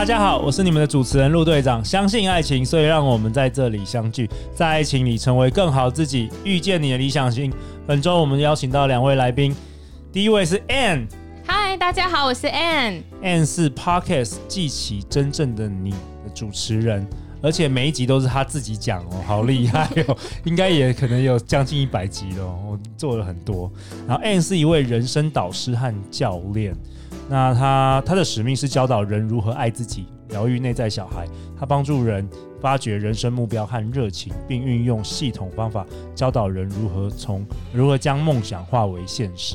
大家好，我是你们的主持人陆队长。相信爱情，所以让我们在这里相聚，在爱情里成为更好自己，遇见你的理想型。本周我们邀请到两位来宾，第一位是 Ann。嗨，大家好，我是 Ann。Ann 是 Podcast 记起真正的你的主持人，而且每一集都是他自己讲哦，好厉害哦，应该也可能有将近一百集了，我做了很多。然后 Ann 是一位人生导师和教练。那他他的使命是教导人如何爱自己，疗愈内在小孩。他帮助人发掘人生目标和热情，并运用系统方法教导人如何从如何将梦想化为现实。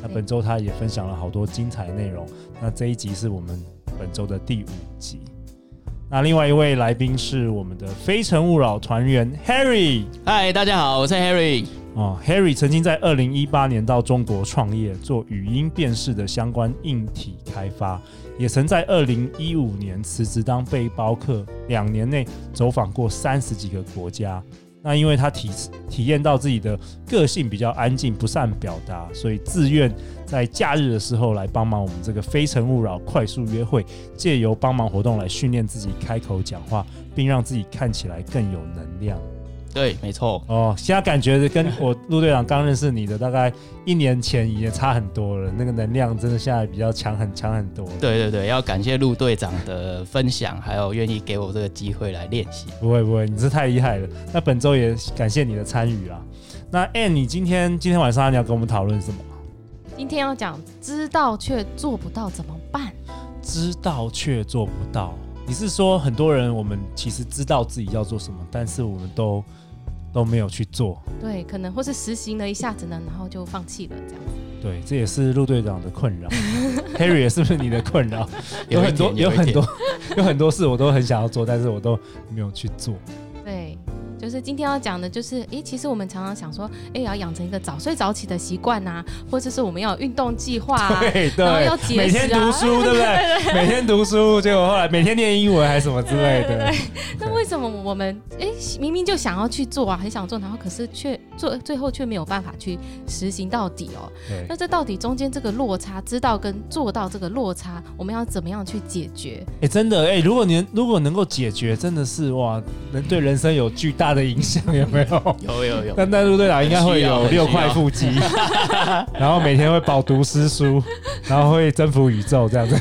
那本周他也分享了好多精彩内容。那这一集是我们本周的第五集。那另外一位来宾是我们的非诚勿扰团员 Harry。嗨，大家好，我是 Harry。哦，Harry 曾经在二零一八年到中国创业，做语音辨识的相关硬体开发，也曾在二零一五年辞职当背包客，两年内走访过三十几个国家。那因为他体体验到自己的个性比较安静，不善表达，所以自愿在假日的时候来帮忙我们这个非诚勿扰快速约会，借由帮忙活动来训练自己开口讲话，并让自己看起来更有能量。对，没错。哦，现在感觉跟我陆队长刚认识你的大概一年前已经差很多了，那个能量真的现在比较强，很强很多。对对对，要感谢陆队长的分享，还有愿意给我这个机会来练习。不会不会，你是太厉害了。那本周也感谢你的参与啊。那 Ann，你今天今天晚上你要跟我们讨论什么？今天要讲知道却做不到怎么办？知道却做不到，你是说很多人我们其实知道自己要做什么，但是我们都。都没有去做，对，可能或是实行了一下子呢，然后就放弃了这样子。对，这也是陆队长的困扰。Harry 也是不是你的困扰？有很多，有很多，有很多事我都很想要做，但是我都没有去做。就是今天要讲的，就是诶，其实我们常常想说，诶，要养成一个早睡早起的习惯呐，或者是我们要有运动计划啊，对对，然后要节食啊，每天读书，对不对？每天读书，结果后来每天念英文还是什么之类的。对，对，对，那为什么我们诶明明就想要去做啊，很想做，然后可是却做最后却没有办法去实行到底哦？对。那这到底中间这个落差，知道跟做到这个落差，我们要怎么样去解决？哎，真的哎，如果你如果能够解决，真的是哇，能对人生有巨大的影响有没有？有有有。但但陆队长应该会有六块腹肌，然后每天会饱读诗书，然后会征服宇宙这样子。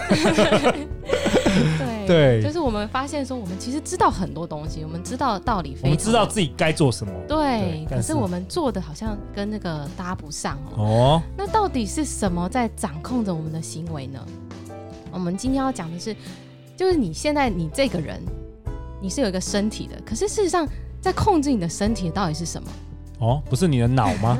对 对，就是我们发现说，我们其实知道很多东西，我们知道道理非常，我们知道自己该做什么。对，对，可是我们做的好像跟那个搭不上哦。哦。那到底是什么在掌控着我们的行为呢？我们今天要讲的是，就是你现在你这个人，你是有一个身体的，可是事实上。在控制你的身体到底是什么？哦，不是你的脑吗？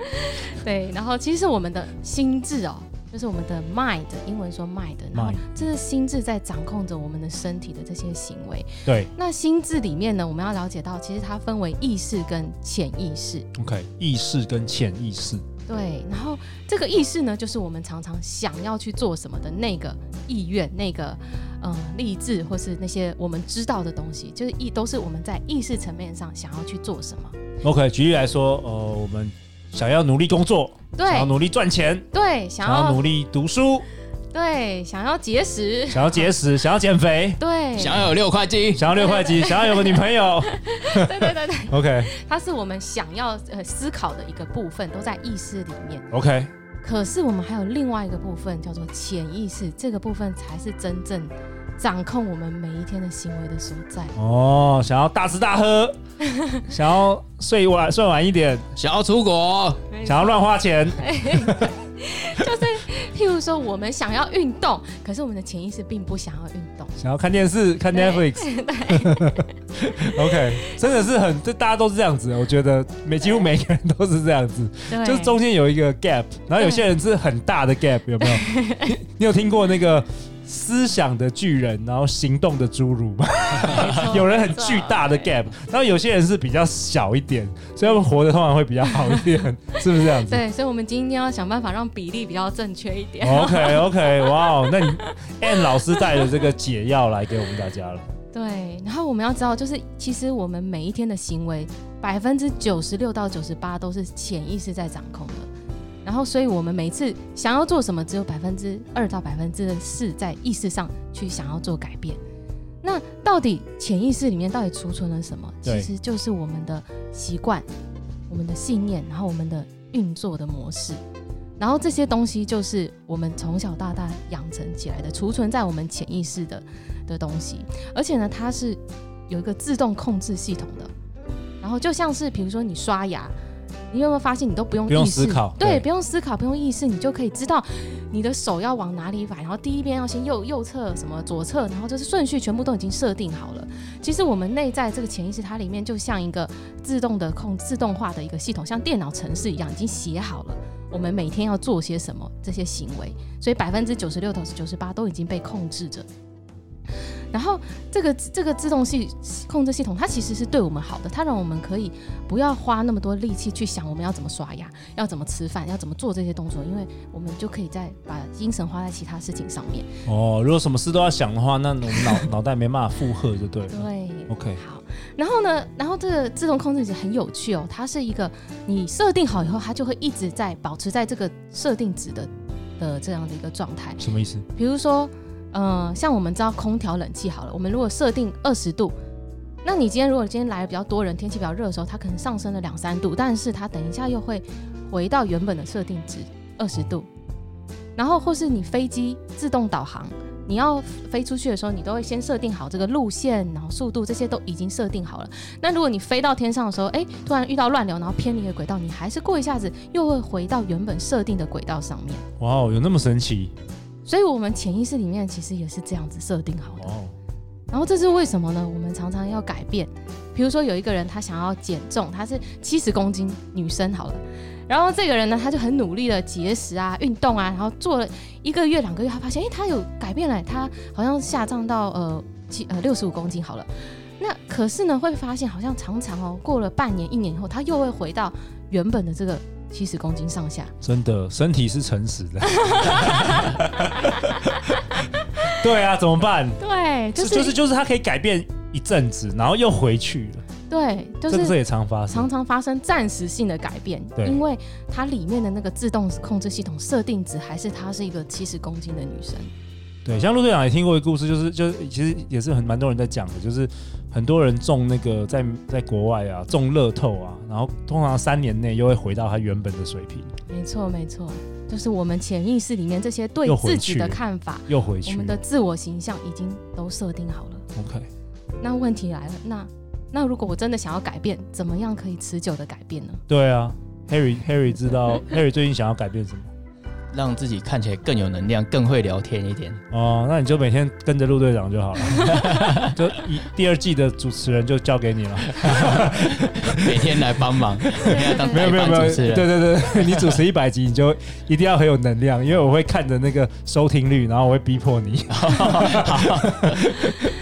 对，然后其实是我们的心智哦，就是我们的 mind，英文说 mind，然后这是心智在掌控着我们的身体的这些行为。对，那心智里面呢，我们要了解到，其实它分为意识跟潜意识。OK，意识跟潜意识。对，然后这个意识呢，就是我们常常想要去做什么的那个意愿，那个呃励志，或是那些我们知道的东西，就是意都是我们在意识层面上想要去做什么。OK，举例来说，呃，我们想要努力工作，对，想要努力赚钱，对，想要，想要努力读书。对，想要节食，想要节食，想要减肥，对，想要有六块肌，想要六块肌，想要有个女朋友，对对对对，OK，它是我们想要呃思考的一个部分，都在意识里面，OK。可是我们还有另外一个部分叫做潜意识，这个部分才是真正掌控我们每一天的行为的所在。哦，想要大吃大喝，想要睡晚睡晚一点，想要出国，想要乱花钱。就是 譬如说，我们想要运动，可是我们的潜意识并不想要运动，想要看电视、看 Netflix。对，OK，真的是很，这大家都是这样子。我觉得每几乎每个人都是这样子，就是中间有一个 gap，然后有些人是很大的 gap，有没有？你，你有听过那个？思想的巨人，然后行动的侏儒嘛，有人很巨大的 gap，然后有些人是比较小一点，所以他们活得通常会比较好一点，是不是这样子？对，所以我们今天要想办法让比例比较正确一点。OK OK，哇哦，那你 Ann 老师带了这个解药来给我们大家了。对，然后我们要知道，就是其实我们每一天的行为，百分之九十六到九十八都是潜意识在掌控的。然后，所以我们每次想要做什么，只有百分之二到百分之四在意识上去想要做改变。那到底潜意识里面到底储存了什么？其实就是我们的习惯、我们的信念，然后我们的运作的模式。然后这些东西就是我们从小到大养成起来的，储存在我们潜意识的的东西。而且呢，它是有一个自动控制系统的。然后就像是比如说你刷牙。你有没有发现，你都不用意识，不用思考，对，对，不用思考，不用意识，你就可以知道你的手要往哪里摆，然后第一边要先右右侧，什么左侧，然后就是顺序，全部都已经设定好了。其实我们内在这个潜意识，它里面就像一个自动的控、自动化的一个系统，像电脑程式一样，已经写好了我们每天要做些什么这些行为，所以百分之九十六到九十八都已经被控制着。然后这个这个自动系控制系统，它其实是对我们好的，它让我们可以不要花那么多力气去想我们要怎么刷牙，要怎么吃饭，要怎么做这些动作，因为我们就可以再把精神花在其他事情上面。哦，如果什么事都要想的话，那我们脑脑袋没办法负荷，就对了。对，OK。好，然后呢，然后这个自动控制其实很有趣哦，它是一个你设定好以后，它就会一直在保持在这个设定值的的这样的一个状态。什么意思？比如说。嗯、像我们知道空调冷气好了，我们如果设定二十度，那你今天如果今天来的比较多人，天气比较热的时候，它可能上升了两三度，但是它等一下又会回到原本的设定值二十度。然后或是你飞机自动导航，你要飞出去的时候，你都会先设定好这个路线，然后速度这些都已经设定好了。那如果你飞到天上的时候，哎，突然遇到乱流，然后偏离了轨道，你还是过一下子又会回到原本设定的轨道上面。哇哦，有那么神奇？所以，我们潜意识里面其实也是这样子设定好的。然后，这是为什么呢？我们常常要改变。比如说，有一个人他想要减重，他是七十公斤女生好了。然后，这个人呢，他就很努力的节食啊、运动啊，然后做了一个月、两个月，他发现，哎，他有改变了，他好像下降到呃七呃六十五公斤好了。那可是呢，会发现好像常常哦，过了半年、一年以后，他又会回到原本的这个。七十公斤上下，真的，身体是诚实的。对啊，怎么办？对，就是就是就是他可以改变一阵子，然后又回去了。对，就是这也常发生，常常发生暂时性的改变。对，因为它里面的那个自动控制系统设定值还是她是一个七十公斤的女生。对，像陆队长也听过一个故事，就是就是其实也是很蛮多人在讲的，就是很多人中那个在在国外啊中乐透啊，然后通常三年内又会回到他原本的水平。没错没错，就是我们潜意识里面这些对自己的看法，又回去，我们的自我形象已经都设定好了。OK，那问题来了，那那如果我真的想要改变，怎么样可以持久的改变呢？对啊，Harry Harry 知道 Harry 最近想要改变什么？让自己看起来更有能量，更会聊天一点哦。那你就每天跟着陆队长就好了，就一第二季的主持人就交给你了，每天来帮忙，每天当没有没有没有，对对对，你主持一百集，你就一定要很有能量，因为我会看着那个收听率，然后我会逼迫你。对。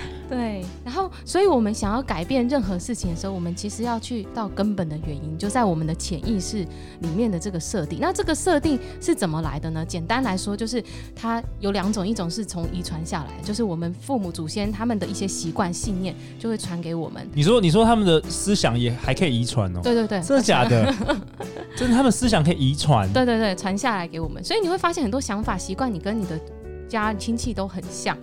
所以我们想要改变任何事情的时候，我们其实要去到根本的原因，就在我们的潜意识里面的这个设定。那这个设定是怎么来的呢？简单来说，就是它有两种，一种是从遗传下来，就是我们父母祖先他们的一些习惯信念就会传给我们。你说，你说他们的思想也还可以遗传哦？对对对，真的假的？真的，他们思想可以遗传？对对对，传下来给我们。所以你会发现很多想法习惯，你跟你的家亲戚都很像。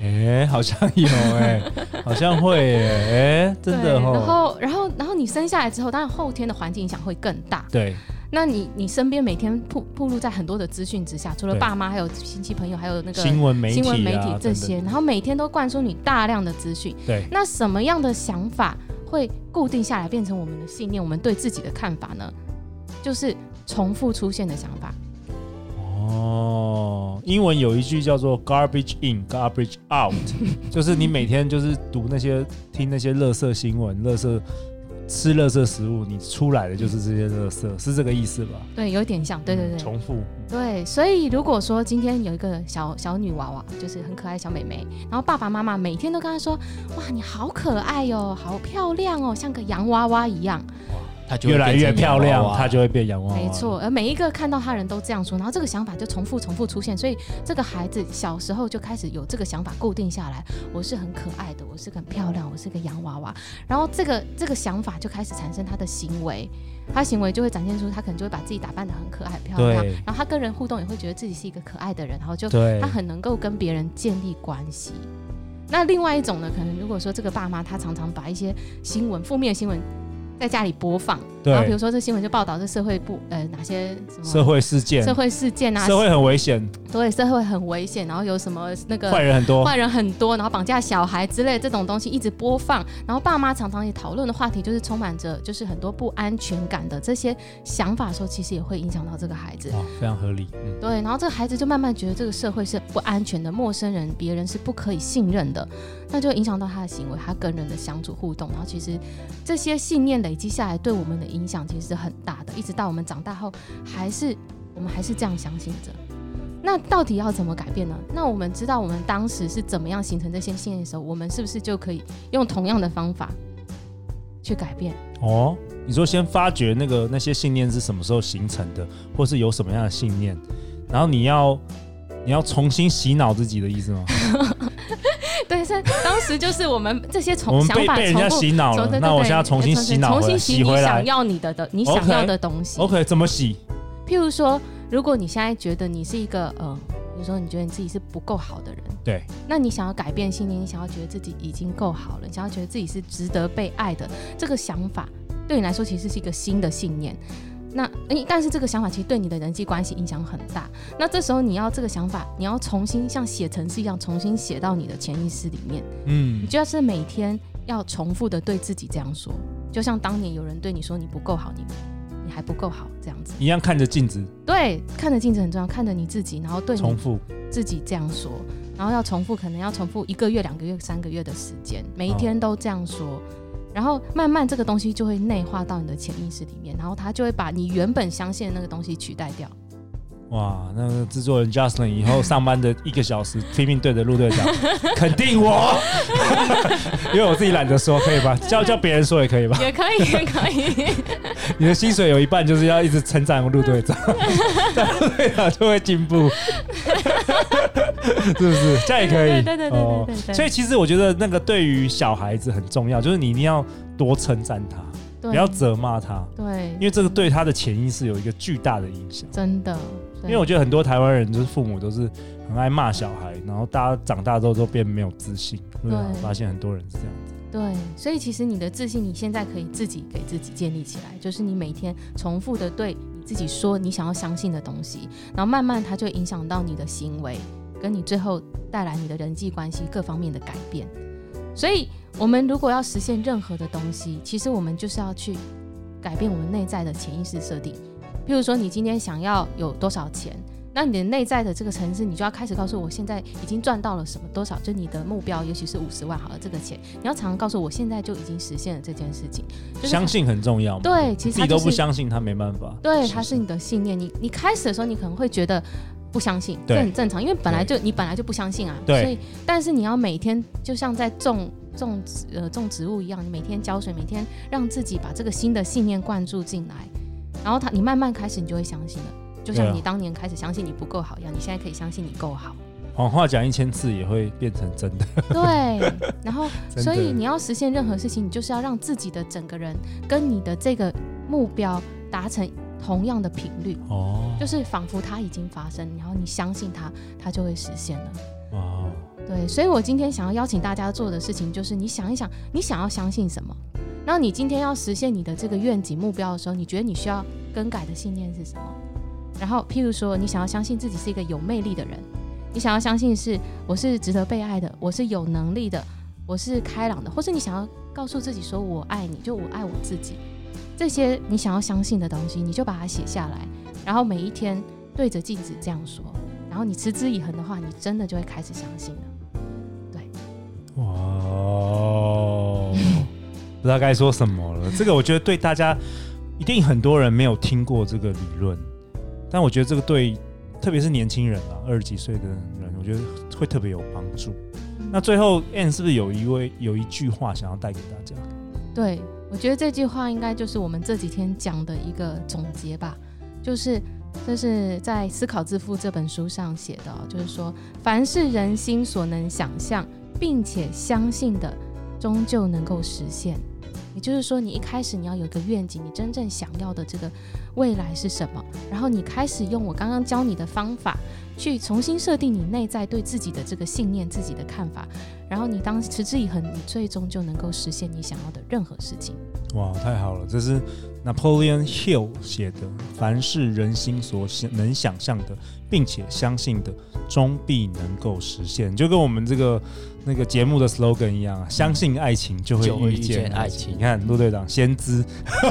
哎、欸，好像有哎、欸，好像会哎、欸，真的哦。然后，然后，然后你生下来之后，当然后天的环境影响会更大。对，那你你身边每天铺铺露在很多的资讯之下，除了爸妈，还有亲戚朋友，还有那个新闻媒体、新闻媒体这些，然后每天都灌输你大量的资讯。对，那什么样的想法会固定下来，变成我们的信念？我们对自己的看法呢？就是重复出现的想法。哦，英文有一句叫做 “garbage in, garbage out”，就是你每天就是读那些、听那些垃圾新闻、垃圾吃垃圾食物，你出来的就是这些垃圾，是这个意思吧？对，有点像，对对对，重复。对，所以如果说今天有一个小小女娃娃，就是很可爱小美眉，然后爸爸妈妈每天都跟她说：“哇，你好可爱哟，好漂亮哦，像个洋娃娃一样。”他就越来越漂亮，他就会变洋娃娃。没错，而每一个看到他人都这样说，然后这个想法就重复重复出现，所以这个孩子小时候就开始有这个想法固定下来。我是很可爱的，我是很漂亮，我是个洋娃娃。然后这个这个想法就开始产生他的行为，他行为就会展现出他可能就会把自己打扮的很可爱、很漂亮。然后他跟人互动也会觉得自己是一个可爱的人，然后就他很能够跟别人建立关系。那另外一种呢，可能如果说这个爸妈他常常把一些新闻、负面新闻。在家里播放，然后比如说这新闻就报道这社会不呃哪些什么社会事件，社会事件啊，社会很危险，对，社会很危险，然后有什么那个坏人很多，坏人很多，然后绑架小孩之类这种东西一直播放，然后爸妈常常也讨论的话题就是充满着就是很多不安全感的这些想法的时候，其实也会影响到这个孩子，哇，非常合理，嗯，对，然后这个孩子就慢慢觉得这个社会是不安全的，陌生人、别人是不可以信任的，那就影响到他的行为，他跟人的相处互动，然后其实这些信念累积下来对我。我们的影响其实是很大的，一直到我们长大后，还是我们还是这样相信着。那到底要怎么改变呢？那我们知道我们当时是怎么样形成这些信念的时候，我们是不是就可以用同样的方法去改变？哦，你说先发掘那个那些信念是什么时候形成的，或是有什么样的信念，然后你要你要重新洗脑自己的意思吗？对，是当时就是我们这些从想法被人家洗脑了，那我现在重新洗脑，重新洗你想要你的的你想要的东西。OK，怎么洗？譬如说，如果你现在觉得你是一个呃，比如说你觉得你自己是不够好的人，对，那你想要改变信念，你想要觉得自己已经够好了，你想要觉得自己是值得被爱的，这个想法对你来说其实是一个新的信念。那但是这个想法其实对你的人际关系影响很大。那这时候你要这个想法，你要重新像写程式一样重新写到你的潜意识里面。嗯，你就要是每天要重复的对自己这样说，就像当年有人对你说你不够好，你你还不够好这样子。一样看着镜子。对，看着镜子很重要，看着你自己，然后对你重复自己这样说，然后要重复，可能要重复一个月、两个月、三个月的时间，每一天都这样说。哦然后慢慢这个东西就会内化到你的潜意识里面，然后它就会把你原本相信的那个东西取代掉。哇，那个制作人 Justin 以后上班的一个小时拼命对着陆队长 肯定我，因为我自己懒得说，可以吧？叫叫别人说也可以吧？也可以，也可以。你的薪水有一半就是要一直称赞陆队长，陆队长就会进步。是不是这样也可以？对对对对对。所以其实我觉得那个对于小孩子很重要，就是你一定要多称赞他，不要责骂他。对，因为这个对他的潜意识有一个巨大的影响。真的。因为我觉得很多台湾人就是父母都是很爱骂小孩，然后大家长大之后都变没有自信。对。发现很多人是这样子。对，所以其实你的自信，你现在可以自己给自己建立起来，就是你每天重复的对你自己说你想要相信的东西，然后慢慢它就影响到你的行为。跟你最后带来你的人际关系各方面的改变，所以我们如果要实现任何的东西，其实我们就是要去改变我们内在的潜意识设定。譬如说，你今天想要有多少钱，那你的内在的这个层次，你就要开始告诉我，现在已经赚到了什么多少，就你的目标，也许是五十万好了，这个钱你要常常告诉我，现在就已经实现了这件事情。就是、相信很重要。对，其实、就是、自己都不相信，他没办法。对，它是你的信念。你你开始的时候，你可能会觉得。不相信，这很正常，因为本来就你本来就不相信啊。对。所以，但是你要每天就像在种种呃种植物一样，你每天浇水，每天让自己把这个新的信念灌注进来，然后他你慢慢开始，你就会相信了。就像你当年开始相信你不够好一样，你现在可以相信你够好。谎话讲一千次也会变成真的。对。然后，所以你要实现任何事情，你就是要让自己的整个人跟你的这个目标达成。同样的频率哦，就是仿佛它已经发生，然后你相信它，它就会实现了。哦，对，所以我今天想要邀请大家做的事情，就是你想一想，你想要相信什么？然后你今天要实现你的这个愿景目标的时候，你觉得你需要更改的信念是什么？然后，譬如说，你想要相信自己是一个有魅力的人，你想要相信是我是值得被爱的，我是有能力的，我是开朗的，或是你想要告诉自己说我爱你，就我爱我自己。这些你想要相信的东西，你就把它写下来，然后每一天对着镜子这样说，然后你持之以恒的话，你真的就会开始相信了。对，哇，知道该说什么了。这个我觉得对大家一定很多人没有听过这个理论，但我觉得这个对特别是年轻人啊，二十几岁的人，我觉得会特别有帮助。嗯、那最后 Ann 是不是有一位有一句话想要带给大家？对，我觉得这句话应该就是我们这几天讲的一个总结吧，就是。这是在《思考致富》这本书上写的，就是说，凡是人心所能想象并且相信的，终究能够实现。也就是说，你一开始你要有一个愿景，你真正想要的这个未来是什么？然后你开始用我刚刚教你的方法，去重新设定你内在对自己的这个信念、自己的看法。然后你当持之以恒，你最终就能够实现你想要的任何事情。哇，太好了！这是 Napoleon Hill 写的：“凡是人心所想能想象的，并且相信的，终必能够实现。”就跟我们这个那个节目的 slogan 一样啊，相信爱情就会遇见爱情。你看，陆队长先知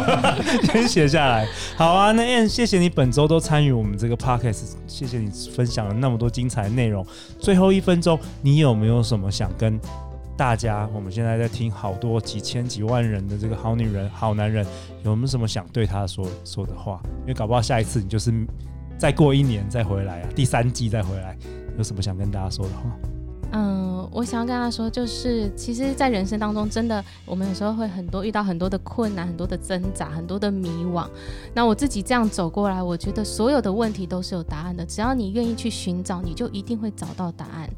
先写下来。好啊，那 Ann，谢谢你本周都参与我们这个 podcast，谢谢你分享了那么多精彩的内容。最后一分钟，你有没有什么想跟？大家，我们现在在听好多几千几万人的这个好女人、好男人，有没有什么想对他说说的话？因为搞不好下一次你就是再过一年再回来啊，第三季再回来，有什么想跟大家说的话？嗯，我想要跟他说，就是其实，在人生当中，真的我们有时候会很多遇到很多的困难、很多的挣扎、很多的迷惘。那我自己这样走过来，我觉得所有的问题都是有答案的，只要你愿意去寻找，你就一定会找到答案。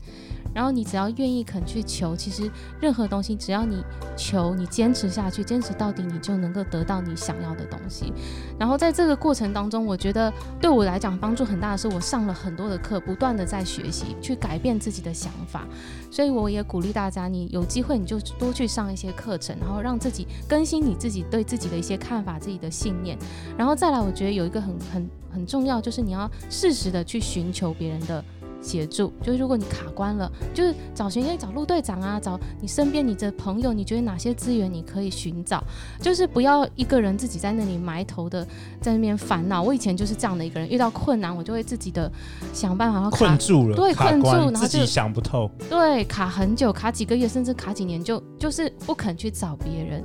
然后你只要愿意肯去求，其实任何东西，只要你求，你坚持下去，坚持到底，你就能够得到你想要的东西。然后在这个过程当中，我觉得对我来讲帮助很大的是，我上了很多的课，不断的在学习，去改变自己的想法。所以我也鼓励大家，你有机会你就多去上一些课程，然后让自己更新你自己对自己的一些看法、自己的信念。然后再来，我觉得有一个很很很重要，就是你要适时的去寻求别人的。协助，就是如果你卡关了，就是找寻，可以找陆队长啊，找你身边你的朋友，你觉得哪些资源你可以寻找？就是不要一个人自己在那里埋头的在那边烦恼。我以前就是这样的一个人，遇到困难我就会自己的想办法，然后困住了，对，困住，然后自己想不透，对，卡很久，卡几个月，甚至卡几年，就就是不肯去找别人。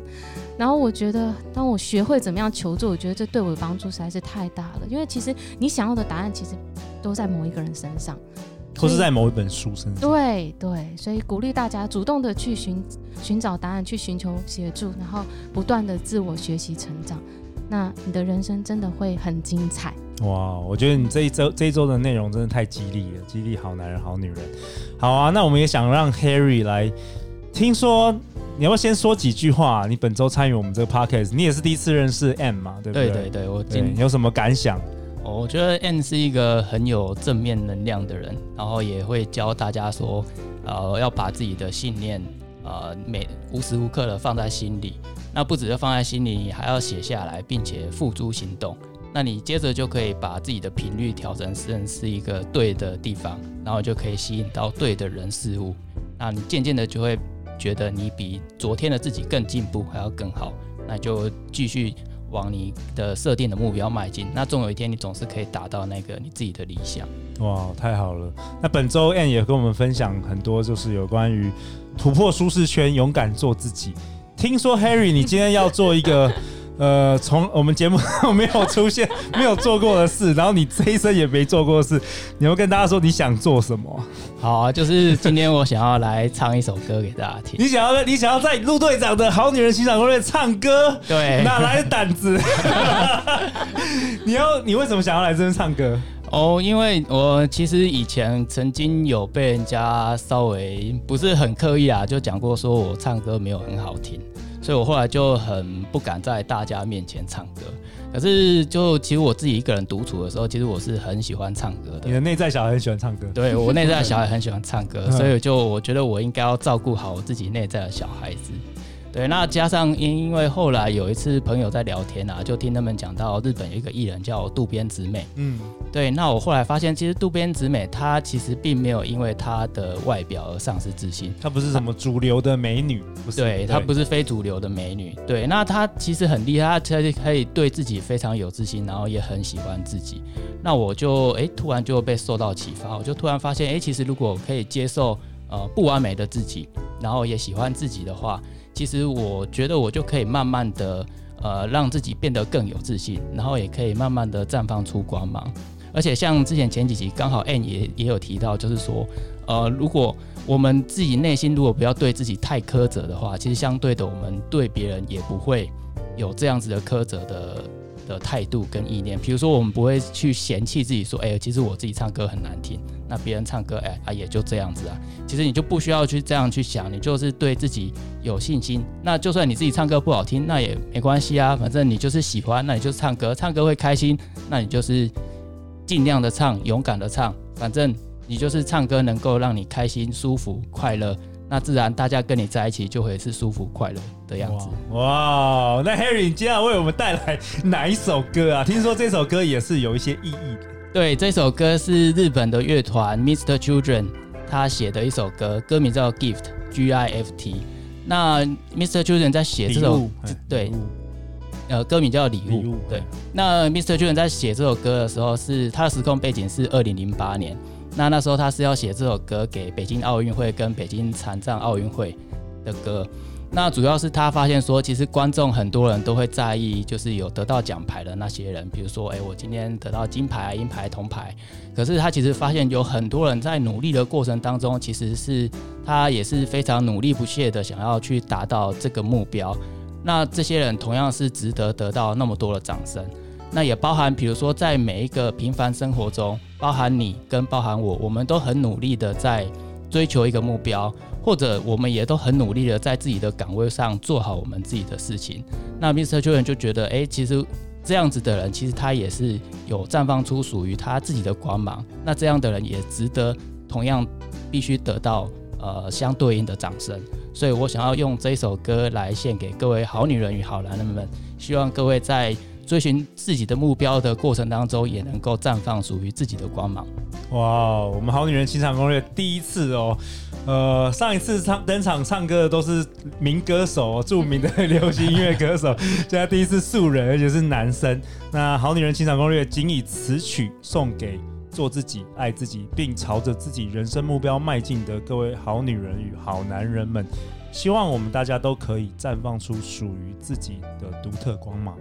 然后我觉得，当我学会怎么样求助，我觉得这对我的帮助实在是太大了。因为其实你想要的答案，其实都在某一个人身上，或是在某一本书身上。对对，所以鼓励大家主动的去寻寻找答案，去寻求协助，然后不断的自我学习成长。那你的人生真的会很精彩。哇，我觉得你这一周这一周的内容真的太激励了，激励好男人好女人。好啊，那我们也想让 Harry 来听说。你要不要先说几句话？你本周参与我们这个 podcast，你也是第一次认识 Ann 嘛？对不对？对对对，我今你有什么感想？我觉得 N 是一个很有正面能量的人，然后也会教大家说，呃，要把自己的信念，呃，每无时无刻的放在心里。那不只是放在心里，你还要写下来，并且付诸行动。那你接着就可以把自己的频率调整成是一个对的地方，然后就可以吸引到对的人事物。那你渐渐的就会。觉得你比昨天的自己更进步，还要更好，那就继续往你的设定的目标迈进。那总有一天，你总是可以达到那个你自己的理想。哇，太好了！那本周 Ann 也跟我们分享很多，就是有关于突破舒适圈，勇敢做自己。听说 Harry，你今天要做一个。呃，从我们节目没有出现、没有做过的事，然后你这一生也没做过的事，你要跟大家说你想做什么？好啊，就是今天我想要来唱一首歌给大家听。你想要你想要在陆队长的好女人欣赏攻略唱歌？对，哪来的胆子？你要你为什么想要来这边唱歌？哦，因为我其实以前曾经有被人家稍微不是很刻意啊，就讲过说我唱歌没有很好听。所以我后来就很不敢在大家面前唱歌，可是就其实我自己一个人独处的时候，其实我是很喜欢唱歌的。你的内在小孩很喜欢唱歌？对，我内在的小孩很喜欢唱歌，所以就我觉得我应该要照顾好我自己内在的小孩子。对，那加上因因为后来有一次朋友在聊天啊，就听他们讲到日本有一个艺人叫渡边直美，嗯，对，那我后来发现，其实渡边直美她其实并没有因为她的外表而丧失自信，她不是什么主流的美女，不是，对，她不是非主流的美女，对，那她其实很厉害，她可以对自己非常有自信，然后也很喜欢自己，那我就哎突然就被受到启发，我就突然发现，哎，其实如果可以接受呃不完美的自己，然后也喜欢自己的话。其实我觉得我就可以慢慢的，呃，让自己变得更有自信，然后也可以慢慢的绽放出光芒。而且像之前前几集刚好 Ann 也也有提到，就是说，呃，如果我们自己内心如果不要对自己太苛责的话，其实相对的，我们对别人也不会有这样子的苛责的的态度跟意念。比如说，我们不会去嫌弃自己说，哎，其实我自己唱歌很难听。那别人唱歌，哎啊，也就这样子啊。其实你就不需要去这样去想，你就是对自己有信心。那就算你自己唱歌不好听，那也没关系啊。反正你就是喜欢，那你就是唱歌，唱歌会开心，那你就是尽量的唱，勇敢的唱。反正你就是唱歌能够让你开心、舒服、快乐，那自然大家跟你在一起就会是舒服、快乐的样子。哇，哇，那 Harry，你今天要为我们带来哪一首歌啊？听说这首歌也是有一些意义的。对，这首歌是日本的乐团 Mr. Children 他写的一首歌，歌名叫 Gift，G I F T。那 Mr. Children 在写这首，对，呃，歌名叫礼物。对，那 Mr. Children 在写这首歌的时候是，是他的时空背景是二零零八年。那那时候他是要写这首歌给北京奥运会跟北京残障奥运会的歌。那主要是他发现说，其实观众很多人都会在意，就是有得到奖牌的那些人，比如说，哎，我今天得到金牌、银牌、铜牌。可是他其实发现有很多人在努力的过程当中，其实是他也是非常努力不懈的想要去达到这个目标。那这些人同样是值得得到那么多的掌声。那也包含，比如说在每一个平凡生活中，包含你跟包含我，我们都很努力的在追求一个目标。或者我们也都很努力的在自己的岗位上做好我们自己的事情。那 Mr. Joe 就觉得，哎，其实这样子的人，其实他也是有绽放出属于他自己的光芒。那这样的人也值得同样必须得到呃相对应的掌声。所以我想要用这首歌来献给各位好女人与好男人们，希望各位在追寻自己的目标的过程当中，也能够绽放属于自己的光芒。哇，我们好女人情场攻略第一次哦。呃，上一次唱登场唱歌的都是名歌手，著名的流行音乐歌手，现在第一次素人，而且是男生。那好女人情场攻略仅以此曲送给做自己、爱自己，并朝着自己人生目标迈进的各位好女人与好男人们。希望我们大家都可以绽放出属于自己的独特光芒。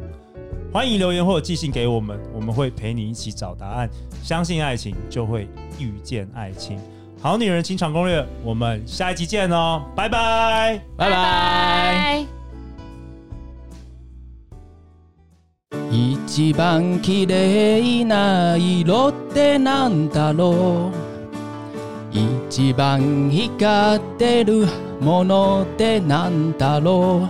欢迎留言或寄信给我们，我们会陪你一起找答案。相信爱情，就会遇见爱情。好女人情场攻略，我们下一集见哦，拜拜，拜拜。一番綺丽な色ってなんだろう。一番光ってるものってなんだろ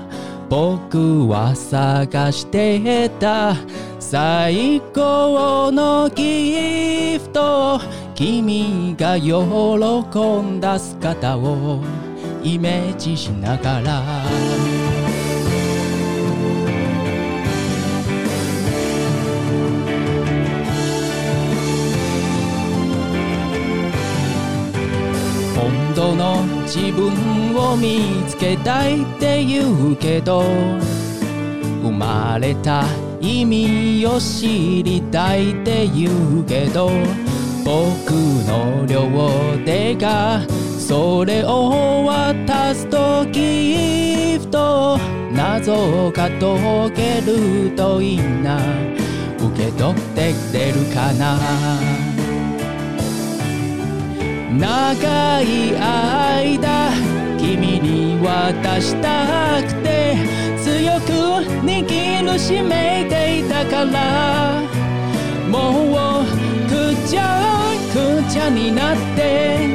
う。仆は探してた最高のギフト。 君が喜んだ姿をイメージしながら。本当の自分を见つけたいって言うけど生まれた意味を知りたいって言うけど仆の両手がそれを渡すとギフト谜が解けるといいな。受け取ってくれるかな？长い间君に渡したくて强く握るしめていたから。もうちゃくちゃになって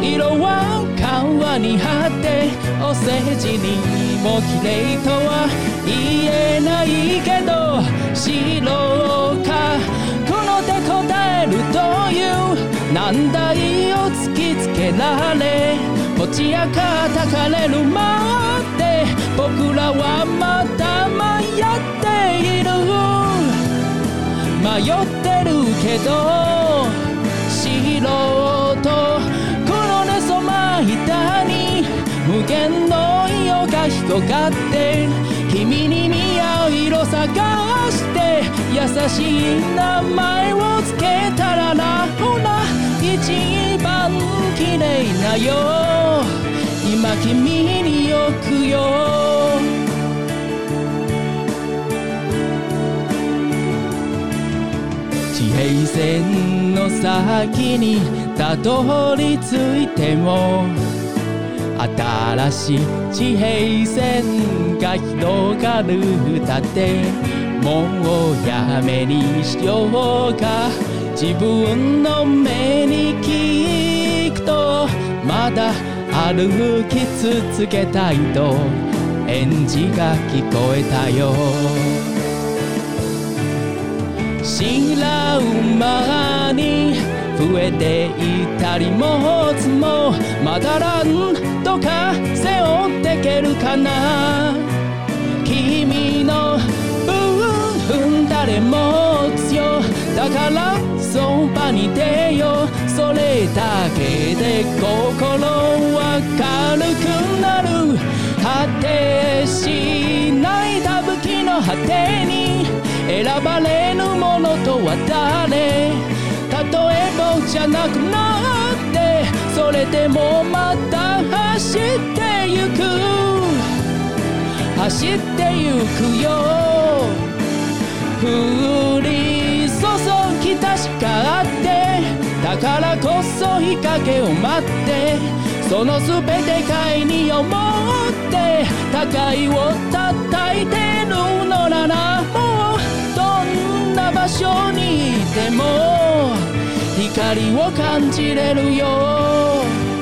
色は川に张ってお世辞にも綺丽とは言えないけど白か黒で答えるという难题を突きつけられ持ち上がたかれるまで仆らはまた迷っている。迷ってるけど白と黒で染ま板に无限の色が広がって君に似合う色探して优しい名前をつけたらなほら一番綺丽なよ。今君によくよ。平线の先にたどり着いても新しい地平线が広がるだってもうやめにしようか。自分の目に闻くとまだ歩き続けたいと返事が闻こえたよ。知らう间に増えていたりもつもまだなんとか背负ってけるかな。君の分谁も强だからそばに出よそれだけで心は軽くなる。果てしないたぶきの果てに选ばれぬものとは谁例えばじゃなくなってそれでもまた走ってゆく。走ってゆくよ。降り注ぎ确かあってだからこそ日阴を待ってその全て贝に思って高いを叩いてるのなら場所にいても光を感じれるよ。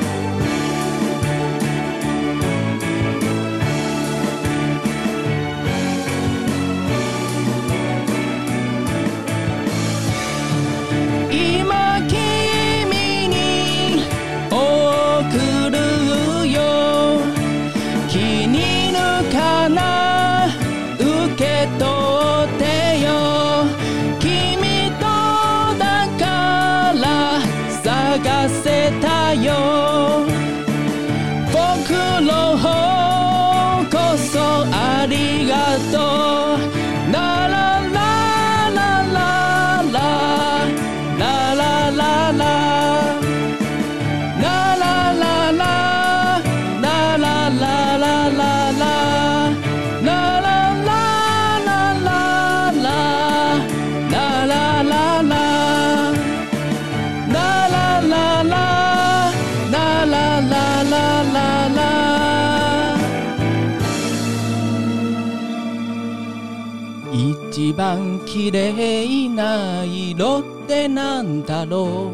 一番綺丽な色ってなんだろ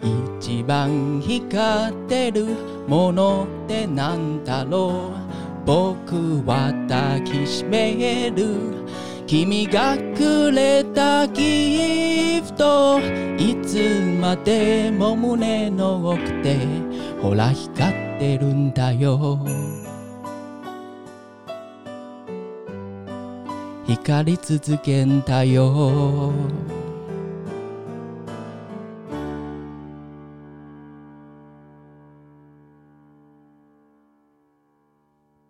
う？一番光ってるものってなんだろう？仆は抱きしめる君がくれたギフト。いつまでも胸の奥でほら光ってるんだよ。怒り続けんだよ。